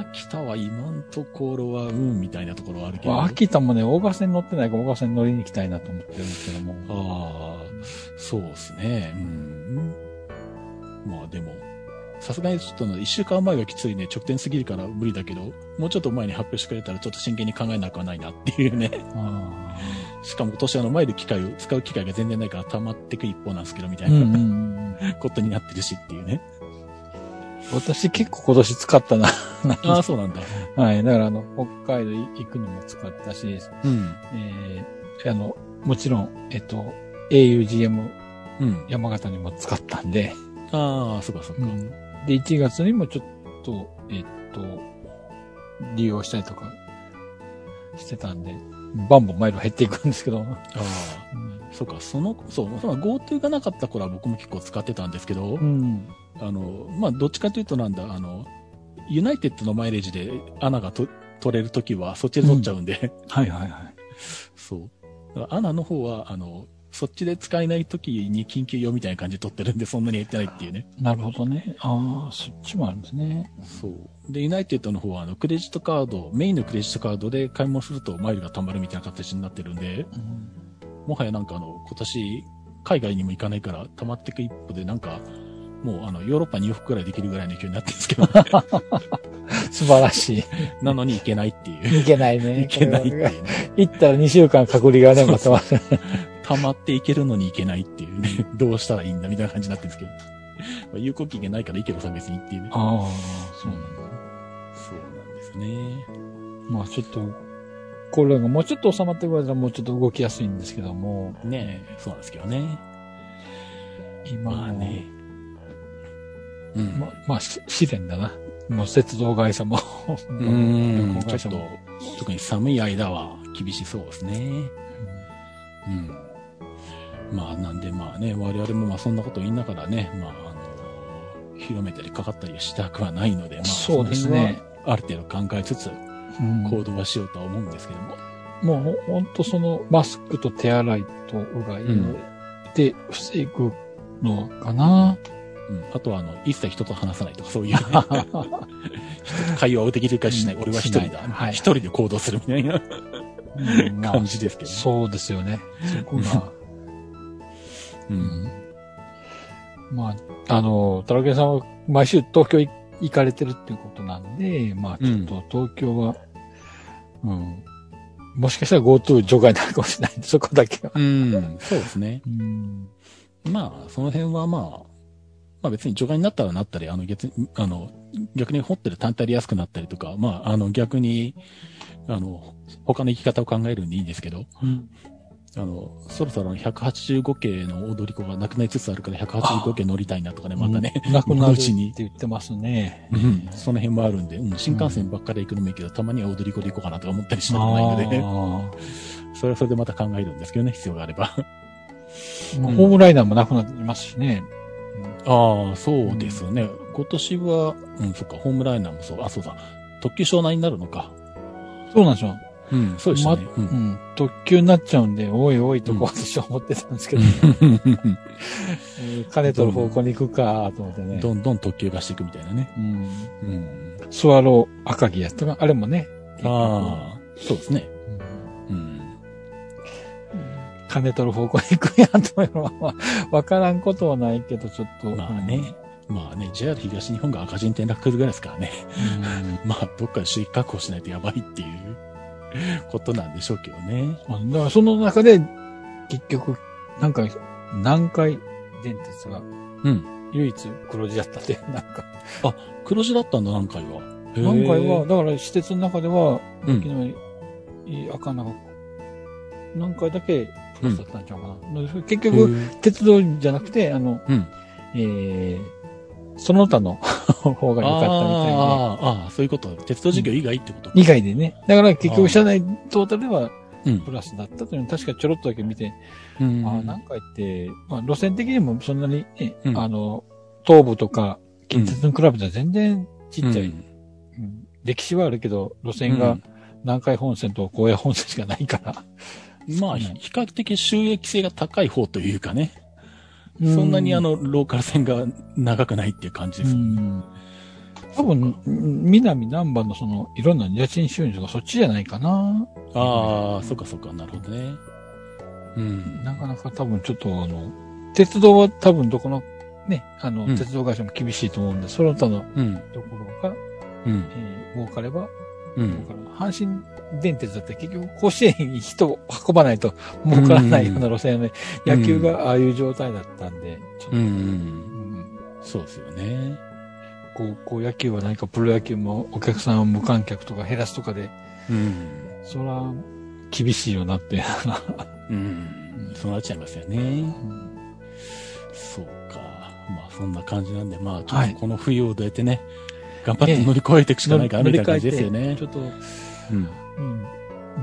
秋田は今んところは、うん、みたいなところはあるけど。あ秋田もね、大川線乗ってないから大川線乗りに行きたいなと思ってるんですけども。ああ、そうですね。うん。まあでも、さすがにちょっとの一週間前がきついね、直点すぎるから無理だけど、もうちょっと前に発表してくれたらちょっと真剣に考えなくはないなっていうね。あしかも今年あの、マイル機会を、使う機会が全然ないから溜まってく一方なんですけど、みたいなんうん。ことになってるしっていうね。私結構今年使ったな。ああ、そうなんだ。はい。だからあの、北海道行くのも使ったし、うん。えー、あの、もちろん、えっと、augm うん。山形にも使ったんで、ああ、そうかそうか。で、1月にもちょっと、えっと、利用したりとかしてたんで、バンバンマイル減っていくんですけど、ああ。そうか、その、そう、その GoTo がなかった頃は僕も結構使ってたんですけど、うん。あの、まあ、どっちかというとなんだ、あの、ユナイテッドのマイレージで穴がと取れるときはそっちで取っちゃうんで、はいはいはい。そう。だから穴の方は、あの、そっちで使えないときに緊急用みたいな感じで取ってるんで、そんなに減ってないっていうね。なるほどね。ああ、そっちもあるんですね。そう。で、ユナイテッドの方は、あの、クレジットカード、メインのクレジットカードで買い物するとマイルが貯まるみたいな形になってるんで、うんもはやなんかあの、今年、海外にも行かないから、溜まっていく一歩で、なんか、もうあの、ヨーロッパに2往復くらいできるぐらいの勢いになってるんですけど、素晴らしい。なのに行けないっていう。いけないね。行けないっていうね。行ったら2週間隔離がね、またまた。溜まっていけるのに行けないっていうね。どうしたらいいんだみたいな感じになってるんですけど。まあ、有効期限ないからいいけどさ、別にっていうね。ああ、そうなんだ。そうなんですね。まあちょっと、これがもうちょっと収まってくれたらもうちょっと動きやすいんですけども、ねえ、そうなんですけどね。今ね。うん。ままあ、し試練だな。もう鉄道会社も。う 旅ん。ちょっと行会社も。、特に寒い間は厳しそうですね。うん。まあ、なんでまあね、我々もまあそんなこと言いながらね、まあ、あの、広めたりかかったりはしたくはないので、まあ、そうですねある程度考えつつ、うん行動はしようとは思うんですけども。もうほんとそのマスクと手洗いとうがいうんで防ぐのかな。うん。あとは、あの、一切人と話さないとか、そういう、会話をできるかしない。うん俺は一人だ。はい一人で行動するみたいな感じですけど、ね。そうですよね。そこが。うん。まあ、あの、タラケンさんは毎週東京い行かれてるっていうことなんで、まあちょっと東京は、うん、もしかしたら GoTo 除外になるかもしれないそこだけは。うん。そうですね。うん。まあ、その辺はまあ、まあ別に除外になったらなったり、あの逆に、あの、逆に掘ってる単体で安くなったりとか、まあ、あの逆に、あの、他の生き方を考えるんでいいんですけど、あの、そろそろ185系の踊り子がなくなりつつあるから185系乗りたいなとかね、またね。うん。なくなるってうちに言ってますね。うん。その辺もあるんで、うん、新幹線ばっかり行くのもいいけど、たまには踊り子で行こうかなとか思ったりしなくもないので、あ それはそれでまた考えるんですけどね、必要があれば。ホームライナーもなくなってますしね。ああ、そうですね。今年は、うん、そっか、ホームライナーもそう、あ、そうだ、特急湘南になるのか。そうなんですよ。うん、そうでしたね。う。ん。特急になっちゃうんで、おいおいとこ私は思ってたんですけど、えー金取る方向に行くかと思ってね。どんどん特急がしていくみたいなね。うん。うん。スワロー赤城やったか、あれもね。ああ、そうですね。金取る方向に行くやんというのは、まあ、わからんことはないけど、ちょっと。まあね。まあね、JR 東日本が赤字に転落するぐらいですからね。うん。まあ、どっかで収益確保しないとやばいっていう。ことなんでしょうけどね。だからその中で、結局、なんか、南海電鉄が、うん。唯一黒字だったって、なんか、黒字だったんだ、何回は。南海は、、だから施設の中では、うん昨日、いい赤な南海だけだったんちゃうかな。だから結へ局、ー鉄道じゃなくて、あの、うん。えー、その他の 方が良かったみたいで。あーあー、そういうこと。鉄道事業以外ってこと、以外でね。だから結局、車内トータルではうん。プラスだったというのを確かちょろっとだけ見て、うん。ああ、南海って、まあ、路線的にもそんなに、ねうんあの、東部とか、近鉄に比べたら全然ちっちゃい。うんうん歴史はあるけど、路線が南海本線と高野本線しかないから。まあ、うん比較的収益性が高い方というかね。そんなにあの、ローカル線が長くないっていう感じうです。ん、多分、南南蛮のその、いろんな家賃収入とかそっちじゃないかな。ああ、そっかそっか、なるほどね。うん。なかなか多分ちょっとあの、鉄道は多分どこの、ね、あの、うん鉄道会社も厳しいと思うんで、その他のうん。ところが、うん。えー儲かれば、うん。儲かる阪神電鉄だって結局甲子園に人を運ばないと儲からないような路線で、うん野球がああいう状態だったんで、ちょっとうん。うんそうですよね。高校野球は何かプロ野球もお客さんを無観客とか減らすとかで、うん。そら、厳しいよなって。うん。そうなっちゃいますよね。そうか。まあ、そんな感じなんで、まあ、ちょっとこの冬をどうやってね、頑張って乗り越えていくしかないかな、みたいな感じですよねち。ょっと、うん。うん、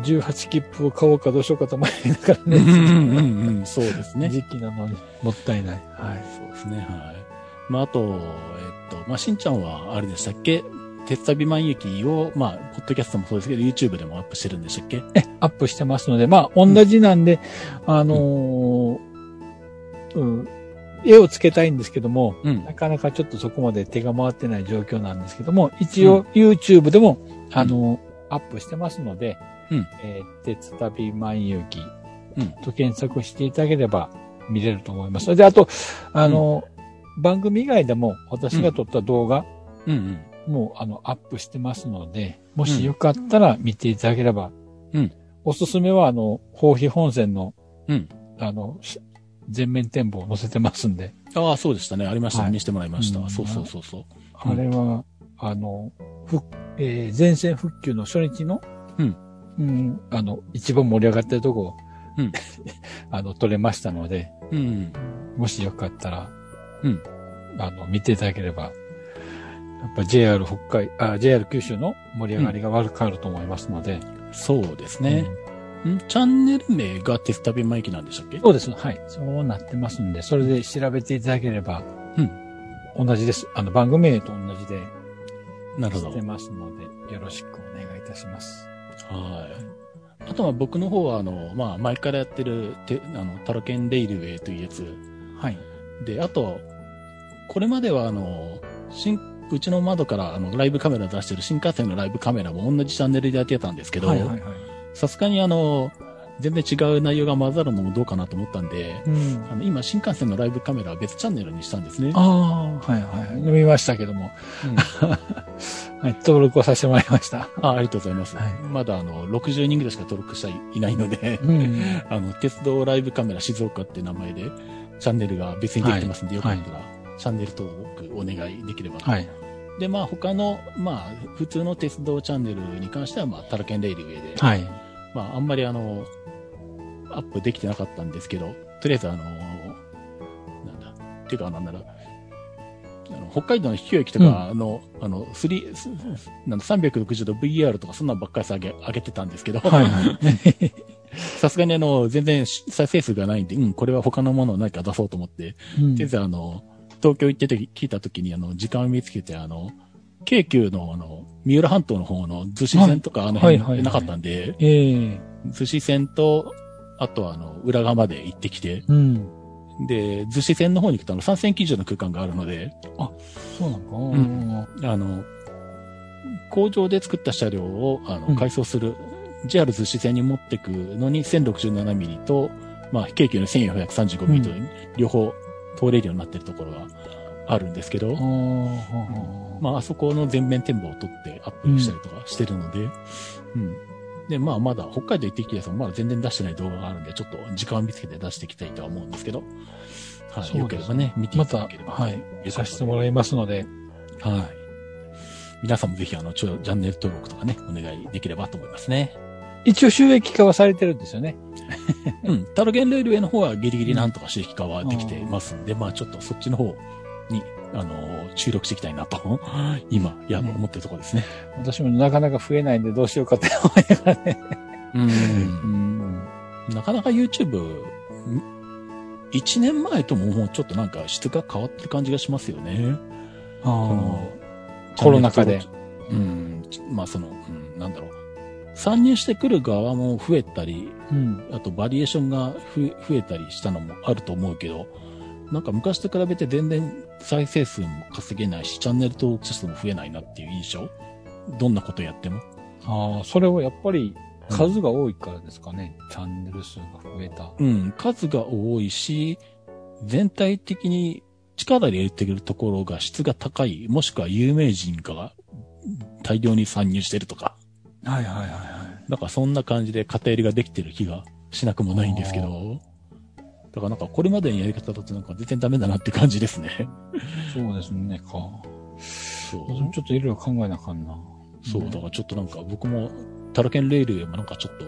18切符を買おうかどうしようかと迷いながらうんうんね、うんうん、そうですね。時期なのに。もったいない。はい、そうですね、はい。まあ、あと、えっと、まあ、しんちゃんは、あれでしたっけ？鉄旅万行を、まあ、ポッドキャストもそうですけど、YouTube でもアップしてるんでしたっけ？え、アップしてますので、まあ、同じなんで、あのーうん、絵をつけたいんですけども、うん。なかなかちょっとそこまで手が回ってない状況なんですけども、一応 YouTube でも、あのーアップしてますので、うんえー鉄旅万有記うんと検索していただければ見れると思います。で、あと、あのー番組以外でも私が撮った動画、うんうん。もう、あの、アップしてますので、もしよかったら見ていただければ。うんおすすめは、あの、包皮本線の、うん。あの、し全面展望を載せてますんで、ああ、そうでしたね。ありました。はい見せてもらいました。うんそうそうそうそう。あれは、あの、ふ、えー前線復旧の初日の、うん。うん、あの、一番盛り上がってるとこを、うん あの、撮れましたので、うん。もしよかったら、うん。あの、見ていただければ、やっぱ JR 北海、あ、JR 九州の盛り上がりが悪くなると思いますので、そうですね。んチャンネル名が鉄旅マイキなんでしたっけ？そうです。はい。そうなってますんで、それで調べていただければ、うん。同じです。あの、番組名と同じでなるほどして。ますので、よろしくお願いいたします。はい。あとは僕の方は、あの、まあ、前からやってる、てあの、タロケンレイルウェイというやつ。はい。で、あと、これまでは、あの、新、うちの窓から、あの、ライブカメラ出してる新幹線のライブカメラも同じチャンネルでやってたんですけど、はいはいはい。さすがにあの、全然違う内容が混ざるのもどうかなと思ったんで、うん。あの、今、新幹線のライブカメラは別チャンネルにしたんですね。ああ、はいはいはい。見ましたけども。うん はい。登録をさせてもらいました。あありがとうございます。はいまだあの、60人ぐらいしか登録していないので、うん。あの、鉄道ライブカメラ静岡って名前で、チャンネルが別にできてますんで、はいよかったら、チャンネル登録お願いできれば。はい。で、まあ、他の、まあ、普通の鉄道チャンネルに関しては、まあ、タラケンレイルウェイで、はい。まあ、あんまりあの、アップできてなかったんですけど、とりあえずあの、なんだ、っていうか、なんだろう、あの北海道の秘境駅とかの、あの、スリー、すなんだ、360度 VR とかそんなのばっかりさげ上げてたんですけど、はいはい。さすがにあの、全然再生数がないんで、うん、これは他のものを何か出そうと思って、うん。とりあえずあの、東京行ってて聞いた時にあの、時間を見つけてあの、京急のあの、三浦半島の方の逗子線とかあの辺はいはいはい。なかったんで、ええ。逗子線と、あとはあの、裏側まで行ってきて、うん。で、逗子線の方に行くとあの、三線基準の空間があるので、そうなの？か。んあの、工場で作った車両をあうんの改装する、JR 逗子線に持ってくのに1067ミリと、まあ、京急の1435ミリとう両方通れるようになってるところがあるんですけど、ああ、まあ、あそこの全面展望を撮ってアップしたりとかしてるので、うん。で、まあまだ北海道行ってきてですもまだ全然出してない動画があるんで、ちょっと時間を見つけて出していきたいとは思うんですけど、はい。よければね、見ていまた、ただければ。はい、させてもらいますので、はい。皆さんもぜひ、あの、ちょチャンネル登録とかね、お願いできればと思いますね。一応収益化はされてるんですよね。うん。タロゲンレールウェイの方はギリギリなんとか収益化はできてますんで、まあちょっとそっちの方に、あの、注力していきたいなと、今、いや、ね思ってるところですね。私もなかなか増えないんでどうしようかって思いながらね。うんうん。なかなか YouTube、1年前とももうちょっとなんか質が変わってる感じがしますよね。あこのコロナ禍で。うん。まあその、うん、なんだろう。参入してくる側も増えたり、あ。うん。あとバリエーションがふ増えたりしたのもあると思うけど、なんか昔と比べて全然再生数も稼げないし、チャンネル登録者数も増えないなっていう印象？どんなことやっても？ああ、それはやっぱり数が多いからですかね。チャンネル数が増えた。うん、数が多いし、全体的に力で入れてるところが質が高い、もしくは有名人が大量に参入してるとか、はいはいはいはい。なんかそんな感じで偏りができてる気がしなくもないんですけど、だからなんかこれまでのやり方だとなんか全然ダメだなって感じですね。そうですね、か。そう。ちょっといろいろ考えなあかんな。そう、だからちょっとなんか僕もタラケンレールへもなんかちょっと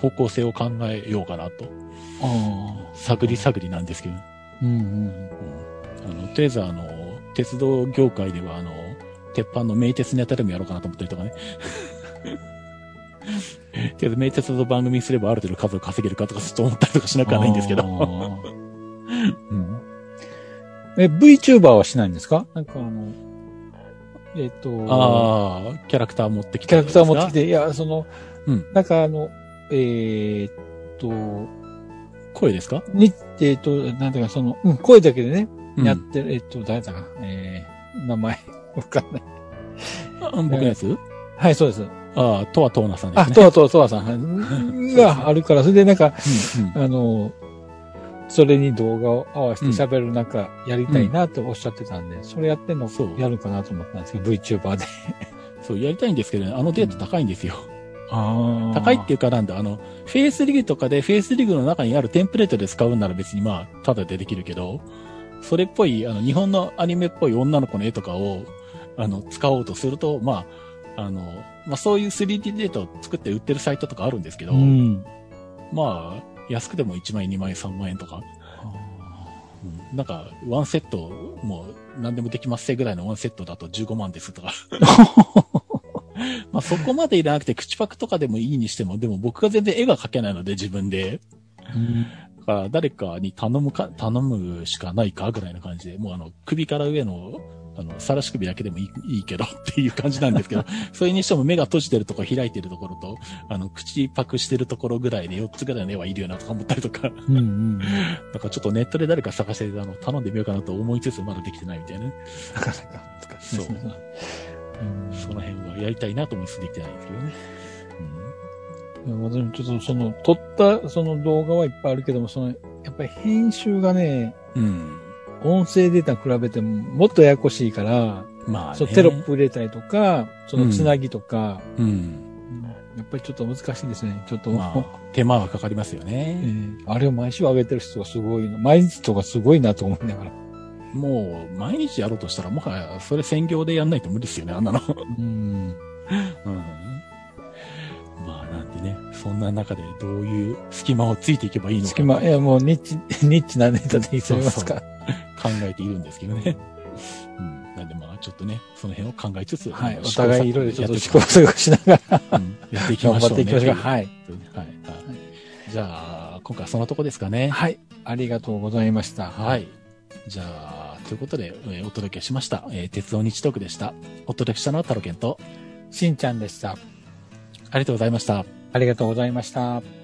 方向性を考えようかなと、ああ。探り探りなんですけど、うんうん。うんあの、とりあえずあの、鉄道業界ではあの、鉄板の名鉄ネタでもやろうかなと思ったりとかね。とりあえず名鉄の番組にすればある程度数を稼げるかとかちょっと思ったりとかしなくはないんですけど。うん。え、VTuber はしないんですか？なんかあの、えっ、と、ああ、キャラクター持ってきて。キャラクター持ってきて、いや、その、うんなんかあの、えーっと、声ですか、に、えーっと、なんていうか、その、うん、声だけでね、うんやってる、えーっと、誰だかな、えー、名前、わかんない。あ僕のやつ、はい、そうです。ああ、とはとわなさんであ、すね。とわとわとわさんはいがあるから、それでなんか、うんうん。あの、それに動画を合わせて喋るなんかやりたいなっておっしゃってたんで、それやってんのそう。やるかなと思ったんですけど、VTuber で。そう、やりたいんですけどね、あのデータ高いんですよ。あ高いっていうかなんだ、あの、フェイスリグとかで、フェイスリグの中にあるテンプレートで使うんなら別にまあ、ただでできるけど、それっぽい、あの、日本のアニメっぽい女の子の絵とかを、あの、使おうとすると、まあ、あの、まあそういう 3D データを作って売ってるサイトとかあるんですけど、うん。まあ、安くても1万円、2万円、3万円とか、うんなんか、ワンセット、もう、何でもできますせぐらいのワンセットだと15万ですとか。まあそこまでいらなくて口パクとかでもいいにしても、でも僕が全然絵が描けないので自分で。うんだから誰かに頼むか、頼むしかないかぐらいな感じで、もうあの、首から上の、あの、さらし首だけでもいいいいけどっていう感じなんですけど、それにしても目が閉じてるところ開いてるところと、あの、口パクしてるところぐらいで4つぐらいの絵はいるよなとか思ったりとか、うんうん。なんかちょっとネットで誰か探して、あの、頼んでみようかなと思いつつまだできてないみたいなね。なかなか難しいですね。うんその辺はやりたいなと思いつつできてないんですけどね。私もちょっとその、撮ったその動画はいっぱいあるけども、その、やっぱり編集がね、うん。音声データに比べてももっとややこしいから、まあ、ね。そうテロップ入れたりとか、そのつなぎとか、うん。うんやっぱりちょっと難しいですね。ちょっと、まあ、手間はかかりますよえね。ーあれを毎週上げてる人がすごいな。毎日とかすごいなと思いながら。もう、毎日やろうとしたら、もはや、それ専業でやんないと無理ですよね、あんなの。うん。うん。まあ、なんでね、そんな中でどういう隙間をついていけばいいのか隙間、いやもうニッチ、ニッチなネタでいいと思いますか。考えているんですけどね。うん。なんでまあ、ちょっとね、その辺を考えつつ、はい。お互いいろいろちょっと試試行錯誤しながら、うんやっていき頑ましょうね。張っていきましょうか。いはい。うはい。はい。じゃあ、今回はそのとこですかね。はい。ありがとうございました。はい。じゃあ、ということで、えーお届けしました。えー鉄道日トークでした。お届けしたのはタロケンと、しんちゃんでした。ありがとうございました。ありがとうございました。